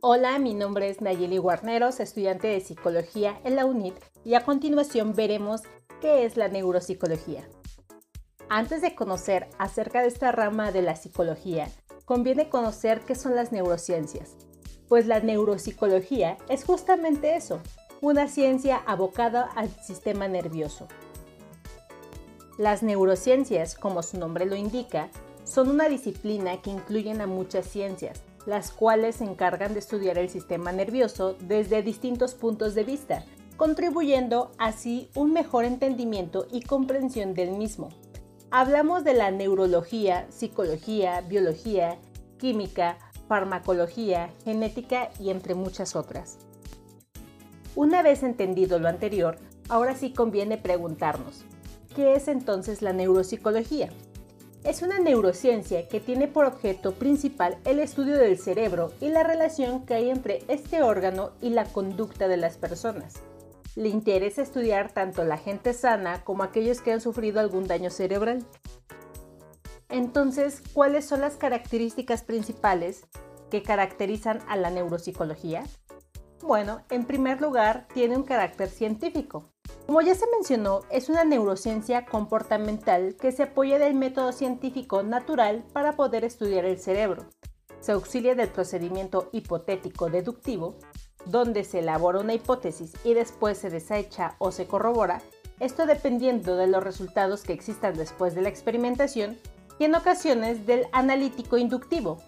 Hola, mi nombre es Nayeli Guarneros, estudiante de psicología en la UNIT y a continuación veremos qué es la neuropsicología. Antes de conocer acerca de esta rama de la psicología, conviene conocer qué son las neurociencias, pues la neuropsicología es justamente eso, una ciencia abocada al sistema nervioso. Las neurociencias, como su nombre lo indica, son una disciplina que incluyen a muchas ciencias, las cuales se encargan de estudiar el sistema nervioso desde distintos puntos de vista, contribuyendo así un mejor entendimiento y comprensión del mismo. Hablamos de la neurología, psicología, biología, química, farmacología, genética y entre muchas otras. Una vez entendido lo anterior, ahora sí conviene preguntarnos, ¿qué es entonces la neuropsicología? Es una neurociencia que tiene por objeto principal el estudio del cerebro y la relación que hay entre este órgano y la conducta de las personas. Le interesa estudiar tanto la gente sana como aquellos que han sufrido algún daño cerebral. Entonces, ¿cuáles son las características principales que caracterizan a la neuropsicología? Bueno, en primer lugar, tiene un carácter científico. Como ya se mencionó, es una neurociencia comportamental que se apoya del método científico natural para poder estudiar el cerebro. Se auxilia del procedimiento hipotético deductivo, donde se elabora una hipótesis y después se desecha o se corrobora, esto dependiendo de los resultados que existan después de la experimentación, y en ocasiones del analítico inductivo,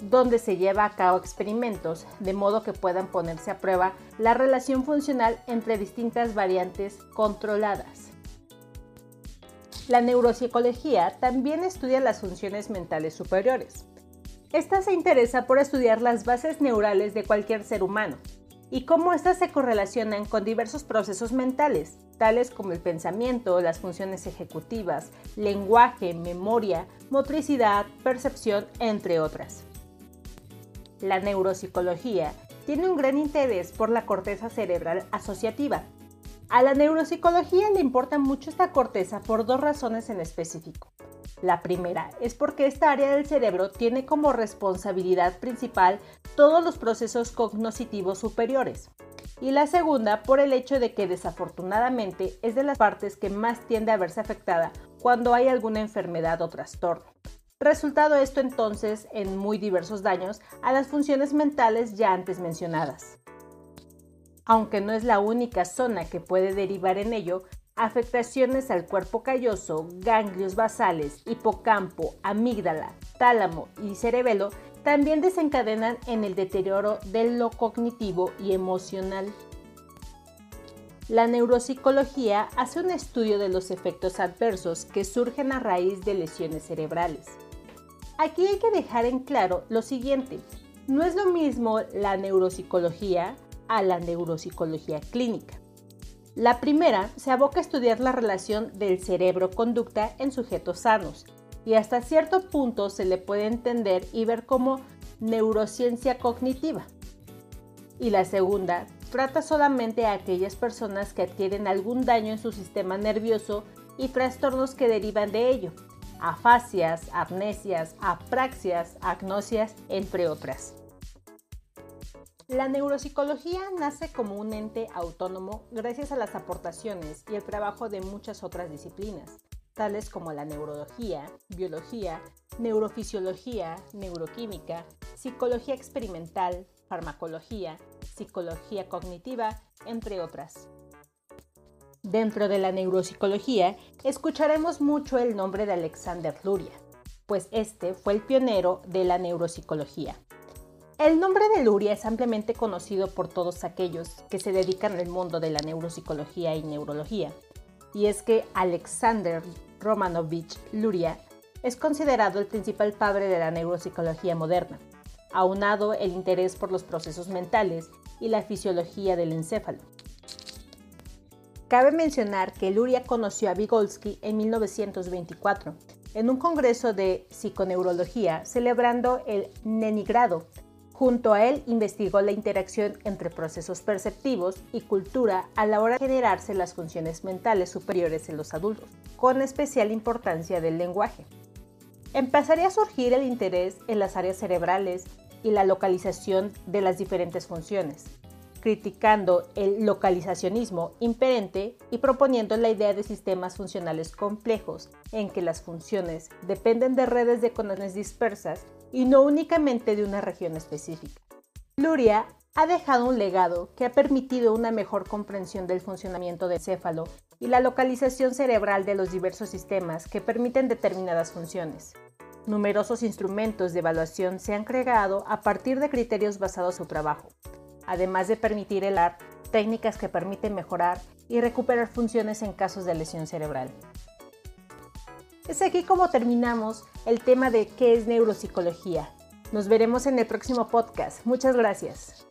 donde se lleva a cabo experimentos de modo que puedan ponerse a prueba la relación funcional entre distintas variantes controladas. La neuropsicología también estudia las funciones mentales superiores. Esta se interesa por estudiar las bases neurales de cualquier ser humano y cómo éstas se correlacionan con diversos procesos mentales, tales como el pensamiento, las funciones ejecutivas, lenguaje, memoria, motricidad, percepción, entre otras. La neuropsicología tiene un gran interés por la corteza cerebral asociativa. A la neuropsicología le importa mucho esta corteza por dos razones en específico. La primera es porque esta área del cerebro tiene como responsabilidad principal todos los procesos cognitivos superiores. Y la segunda por el hecho de que desafortunadamente es de las partes que más tiende a verse afectada cuando hay alguna enfermedad o trastorno. Resultado esto entonces en muy diversos daños a las funciones mentales ya antes mencionadas. Aunque no es la única zona que puede derivar en ello, afectaciones al cuerpo calloso, ganglios basales, hipocampo, amígdala, tálamo y cerebelo también desencadenan en el deterioro de lo cognitivo y emocional. La neuropsicología hace un estudio de los efectos adversos que surgen a raíz de lesiones cerebrales. Aquí hay que dejar en claro lo siguiente. No es lo mismo la neuropsicología a la neuropsicología clínica. La primera se aboca a estudiar la relación del cerebro-conducta en sujetos sanos y hasta cierto punto se le puede entender y ver como neurociencia cognitiva. Y la segunda trata solamente a aquellas personas que adquieren algún daño en su sistema nervioso y trastornos que derivan de ello, afasias, amnesias, apraxias, agnosias, entre otras. La neuropsicología nace como un ente autónomo gracias a las aportaciones y el trabajo de muchas otras disciplinas, tales como la neurología, biología, neurofisiología, neuroquímica, psicología experimental, farmacología, psicología cognitiva, entre otras. Dentro de la neuropsicología, escucharemos mucho el nombre de Alexander Luria, pues este fue el pionero de la neuropsicología. El nombre de Luria es ampliamente conocido por todos aquellos que se dedican al mundo de la neuropsicología y neurología, y es que Alexander Romanovich Luria es considerado el principal padre de la neuropsicología moderna, aunado el interés por los procesos mentales y la fisiología del encéfalo. Cabe mencionar que Luria conoció a Vygotsky en 1924 en un congreso de psiconeurología celebrando el Nenigrado. Junto a él investigó la interacción entre procesos perceptivos y cultura a la hora de generarse las funciones mentales superiores en los adultos, con especial importancia del lenguaje. Empezaría a surgir el interés en las áreas cerebrales y la localización de las diferentes funciones, criticando el localizacionismo imperente y proponiendo la idea de sistemas funcionales complejos en que las funciones dependen de redes de conexiones dispersas y no únicamente de una región específica. Luria ha dejado un legado que ha permitido una mejor comprensión del funcionamiento del céfalo y la localización cerebral de los diversos sistemas que permiten determinadas funciones. Numerosos instrumentos de evaluación se han creado a partir de criterios basados en su trabajo, además de permitir helar técnicas que permiten mejorar y recuperar funciones en casos de lesión cerebral. Es aquí como terminamos el tema de qué es neuropsicología. Nos veremos en el próximo podcast. Muchas gracias.